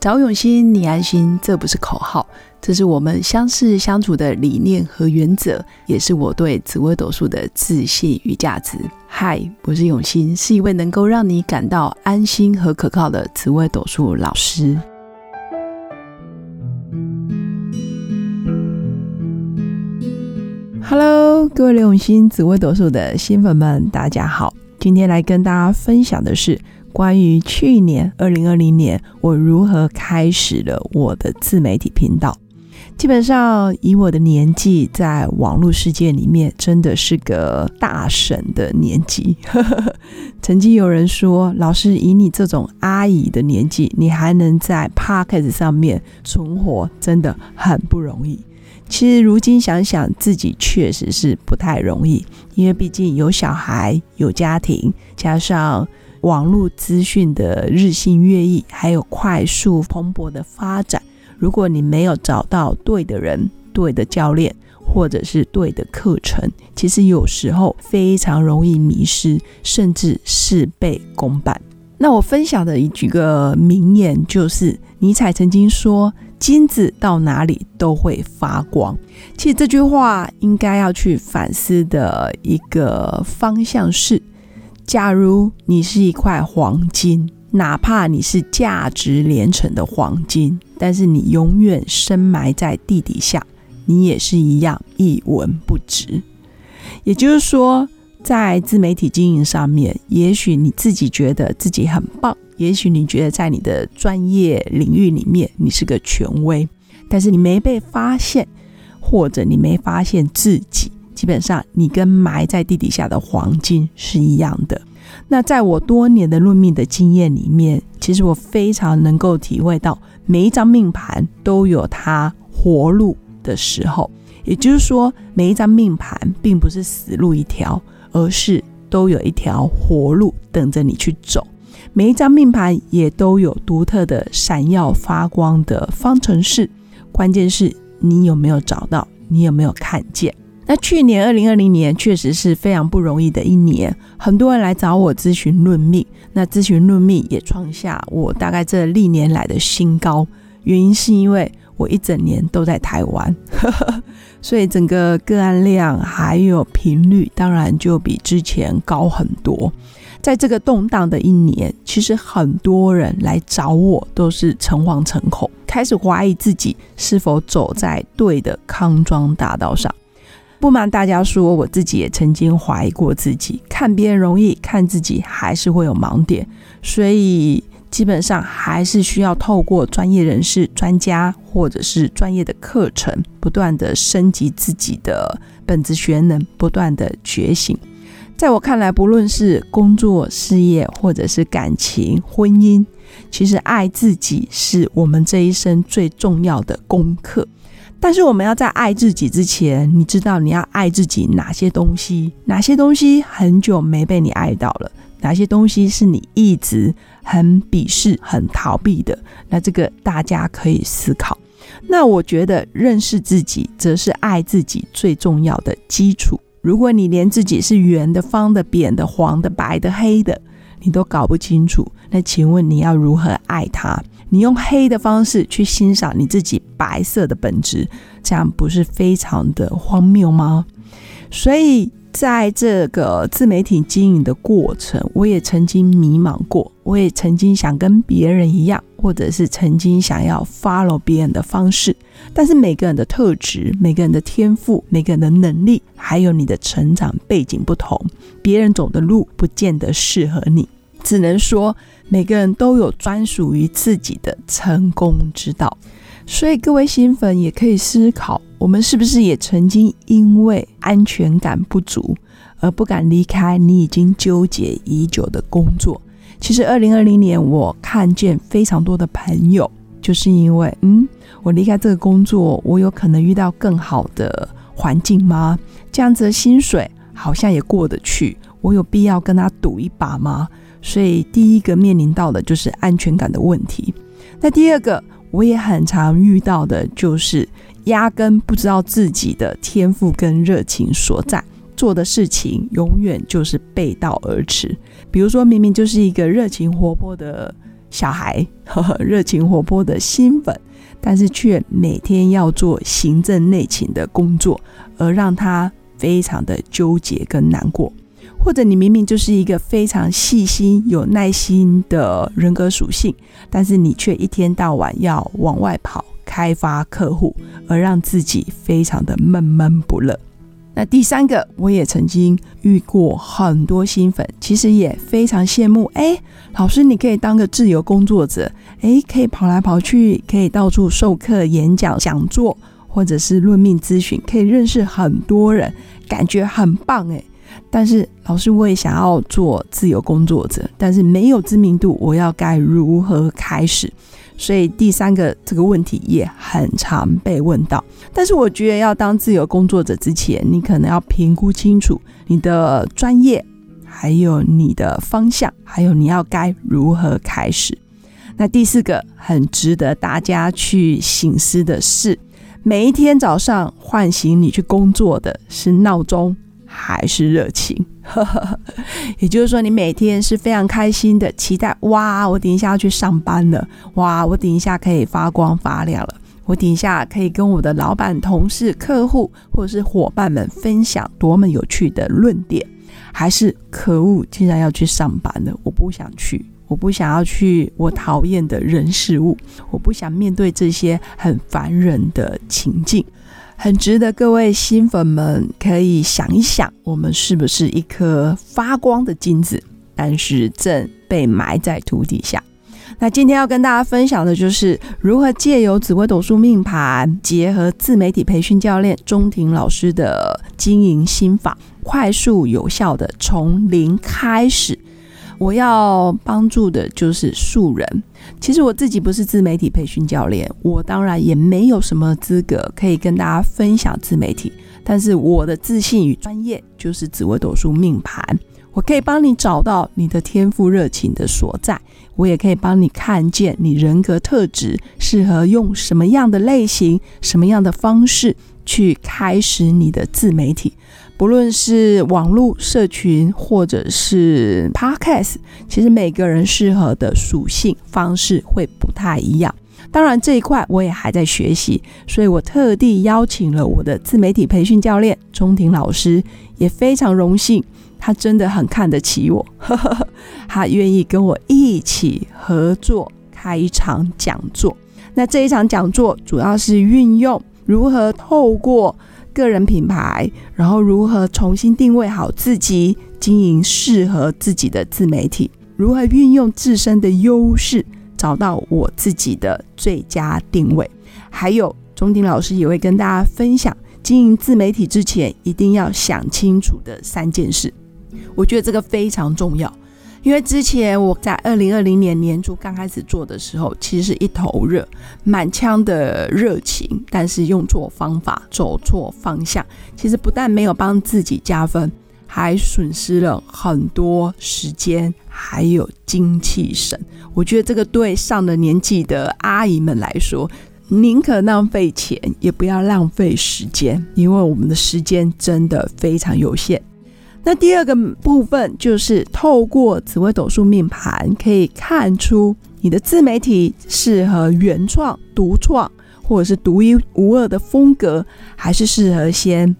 找永新，你安心，这不是口号，这是我们相识相处的理念和原则，也是我对紫微斗数的自信与价值。嗨，我是永新，是一位能够让你感到安心和可靠的紫微斗数老师。Hello，各位刘永新紫微斗数的新粉们，大家好。今天来跟大家分享的是关于去年二零二零年我如何开始了我的自媒体频道。基本上以我的年纪，在网络世界里面真的是个大神的年纪。曾经有人说：“老师，以你这种阿姨的年纪，你还能在 Podcast 上面存活，真的很不容易。”其实如今想想，自己确实是不太容易，因为毕竟有小孩、有家庭，加上网络资讯的日新月异，还有快速蓬勃的发展。如果你没有找到对的人、对的教练，或者是对的课程，其实有时候非常容易迷失，甚至事倍功半。那我分享的一句个名言就是，尼采曾经说。金子到哪里都会发光。其实这句话应该要去反思的一个方向是：假如你是一块黄金，哪怕你是价值连城的黄金，但是你永远深埋在地底下，你也是一样一文不值。也就是说，在自媒体经营上面，也许你自己觉得自己很棒。也许你觉得在你的专业领域里面你是个权威，但是你没被发现，或者你没发现自己，基本上你跟埋在地底下的黄金是一样的。那在我多年的论命的经验里面，其实我非常能够体会到，每一张命盘都有它活路的时候。也就是说，每一张命盘并不是死路一条，而是都有一条活路等着你去走。每一张命盘也都有独特的闪耀发光的方程式，关键是你有没有找到，你有没有看见？那去年二零二零年确实是非常不容易的一年，很多人来找我咨询论命，那咨询论命也创下我大概这历年来的新高，原因是因为我一整年都在台湾，所以整个个案量还有频率当然就比之前高很多。在这个动荡的一年，其实很多人来找我都是诚惶诚恐，开始怀疑自己是否走在对的康庄大道上。不瞒大家说，我自己也曾经怀疑过自己，看别人容易，看自己还是会有盲点，所以基本上还是需要透过专业人士、专家或者是专业的课程，不断的升级自己的本职学能，不断的觉醒。在我看来，不论是工作、事业，或者是感情、婚姻，其实爱自己是我们这一生最重要的功课。但是，我们要在爱自己之前，你知道你要爱自己哪些东西？哪些东西很久没被你爱到了？哪些东西是你一直很鄙视、很逃避的？那这个大家可以思考。那我觉得，认识自己，则是爱自己最重要的基础。如果你连自己是圆的、方的、扁的、黄的、白的、黑的，你都搞不清楚，那请问你要如何爱他？你用黑的方式去欣赏你自己白色的本质，这样不是非常的荒谬吗？所以。在这个自媒体经营的过程，我也曾经迷茫过，我也曾经想跟别人一样，或者是曾经想要 follow 别人的方式。但是每个人的特质、每个人的天赋、每个人的能力，还有你的成长背景不同，别人走的路不见得适合你。只能说每个人都有专属于自己的成功之道。所以各位新粉也可以思考。我们是不是也曾经因为安全感不足而不敢离开你已经纠结已久的工作？其实，二零二零年我看见非常多的朋友，就是因为，嗯，我离开这个工作，我有可能遇到更好的环境吗？这样子的薪水好像也过得去，我有必要跟他赌一把吗？所以，第一个面临到的就是安全感的问题。那第二个，我也很常遇到的就是。压根不知道自己的天赋跟热情所在，做的事情永远就是背道而驰。比如说明明就是一个热情活泼的小孩，呵 呵热情活泼的新粉，但是却每天要做行政内勤的工作，而让他非常的纠结跟难过。或者你明明就是一个非常细心、有耐心的人格属性，但是你却一天到晚要往外跑开发客户，而让自己非常的闷闷不乐。那第三个，我也曾经遇过很多新粉，其实也非常羡慕。哎，老师，你可以当个自由工作者，哎，可以跑来跑去，可以到处授课、演讲、讲座，或者是论命咨询，可以认识很多人，感觉很棒。哎。但是老师，我也想要做自由工作者，但是没有知名度，我要该如何开始？所以第三个这个问题也很常被问到。但是我觉得要当自由工作者之前，你可能要评估清楚你的专业，还有你的方向，还有你要该如何开始。那第四个很值得大家去醒思的是，每一天早上唤醒你去工作的是闹钟。还是热情，也就是说，你每天是非常开心的，期待哇，我等一下要去上班了，哇，我等一下可以发光发亮了，我等一下可以跟我的老板、同事、客户或者是伙伴们分享多么有趣的论点，还是可恶，竟然要去上班了，我不想去，我不想要去我讨厌的人事物，我不想面对这些很烦人的情境。很值得各位新粉们可以想一想，我们是不是一颗发光的金子，但是正被埋在土底下。那今天要跟大家分享的就是如何借由紫微斗数命盘，结合自媒体培训教练钟庭老师的经营心法，快速有效的从零开始。我要帮助的就是素人。其实我自己不是自媒体培训教练，我当然也没有什么资格可以跟大家分享自媒体。但是我的自信与专业就是紫微斗数命盘，我可以帮你找到你的天赋热情的所在，我也可以帮你看见你人格特质适合用什么样的类型、什么样的方式去开始你的自媒体。不论是网络社群或者是 Podcast，其实每个人适合的属性方式会不太一样。当然这一块我也还在学习，所以我特地邀请了我的自媒体培训教练钟庭老师，也非常荣幸，他真的很看得起我，他愿意跟我一起合作开一场讲座。那这一场讲座主要是运用如何透过。个人品牌，然后如何重新定位好自己，经营适合自己的自媒体，如何运用自身的优势，找到我自己的最佳定位。还有钟鼎老师也会跟大家分享，经营自媒体之前一定要想清楚的三件事。我觉得这个非常重要。因为之前我在二零二零年年初刚开始做的时候，其实是一头热，满腔的热情，但是用错方法，走错方向，其实不但没有帮自己加分，还损失了很多时间，还有精气神。我觉得这个对上了年纪的阿姨们来说，宁可浪费钱，也不要浪费时间，因为我们的时间真的非常有限。那第二个部分就是透过紫微斗数命盘，可以看出你的自媒体适合原创、独创，或者是独一无二的风格，还是适合先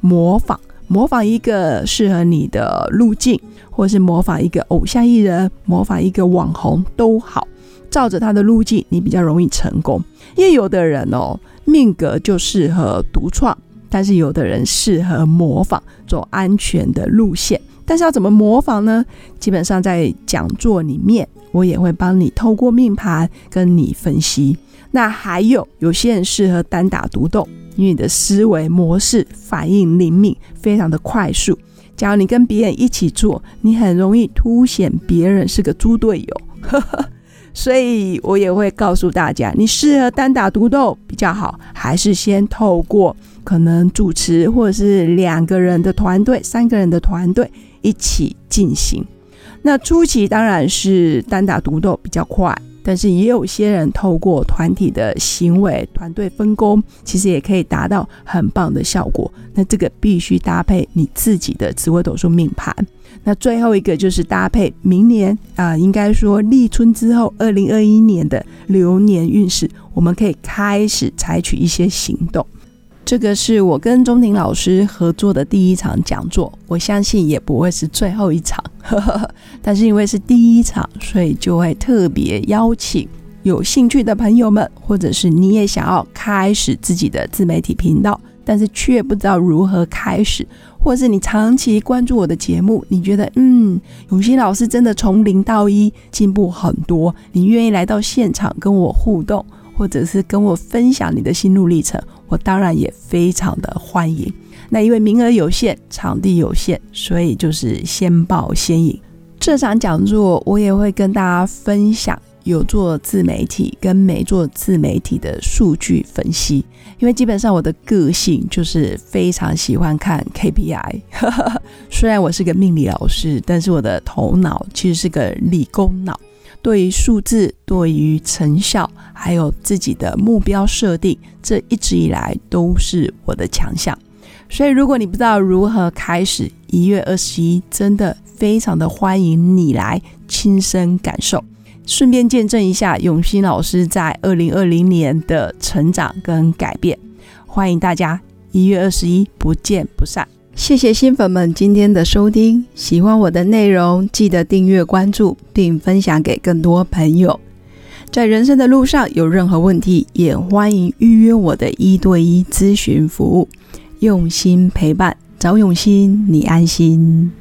模仿，模仿一个适合你的路径，或是模仿一个偶像艺人，模仿一个网红都好，照着他的路径，你比较容易成功。因为有的人哦，命格就适合独创。但是有的人适合模仿，走安全的路线。但是要怎么模仿呢？基本上在讲座里面，我也会帮你透过命盘跟你分析。那还有有些人适合单打独斗，因为你的思维模式反应灵敏，非常的快速。假如你跟别人一起做，你很容易凸显别人是个猪队友。所以我也会告诉大家，你适合单打独斗比较好，还是先透过。可能主持或者是两个人的团队、三个人的团队一起进行。那初期当然是单打独斗比较快，但是也有些人透过团体的行为、团队分工，其实也可以达到很棒的效果。那这个必须搭配你自己的紫微斗数命盘。那最后一个就是搭配明年啊，应该说立春之后，二零二一年的流年运势，我们可以开始采取一些行动。这个是我跟钟庭老师合作的第一场讲座，我相信也不会是最后一场。但是因为是第一场，所以就会特别邀请有兴趣的朋友们，或者是你也想要开始自己的自媒体频道，但是却不知道如何开始，或者是你长期关注我的节目，你觉得嗯，永新老师真的从零到一进步很多，你愿意来到现场跟我互动，或者是跟我分享你的心路历程，我当然也非常的欢迎。那因为名额有限，场地有限，所以就是先报先赢。这场讲座我也会跟大家分享有做自媒体跟没做自媒体的数据分析。因为基本上我的个性就是非常喜欢看 KPI。虽然我是个命理老师，但是我的头脑其实是个理工脑，对于数字、对于成效，还有自己的目标设定，这一直以来都是我的强项。所以，如果你不知道如何开始，一月二十一真的非常的欢迎你来亲身感受，顺便见证一下永新老师在二零二零年的成长跟改变。欢迎大家一月二十一不见不散。谢谢新粉们今天的收听，喜欢我的内容记得订阅关注，并分享给更多朋友。在人生的路上有任何问题，也欢迎预约我的一对一咨询服务。用心陪伴，找永心，你安心。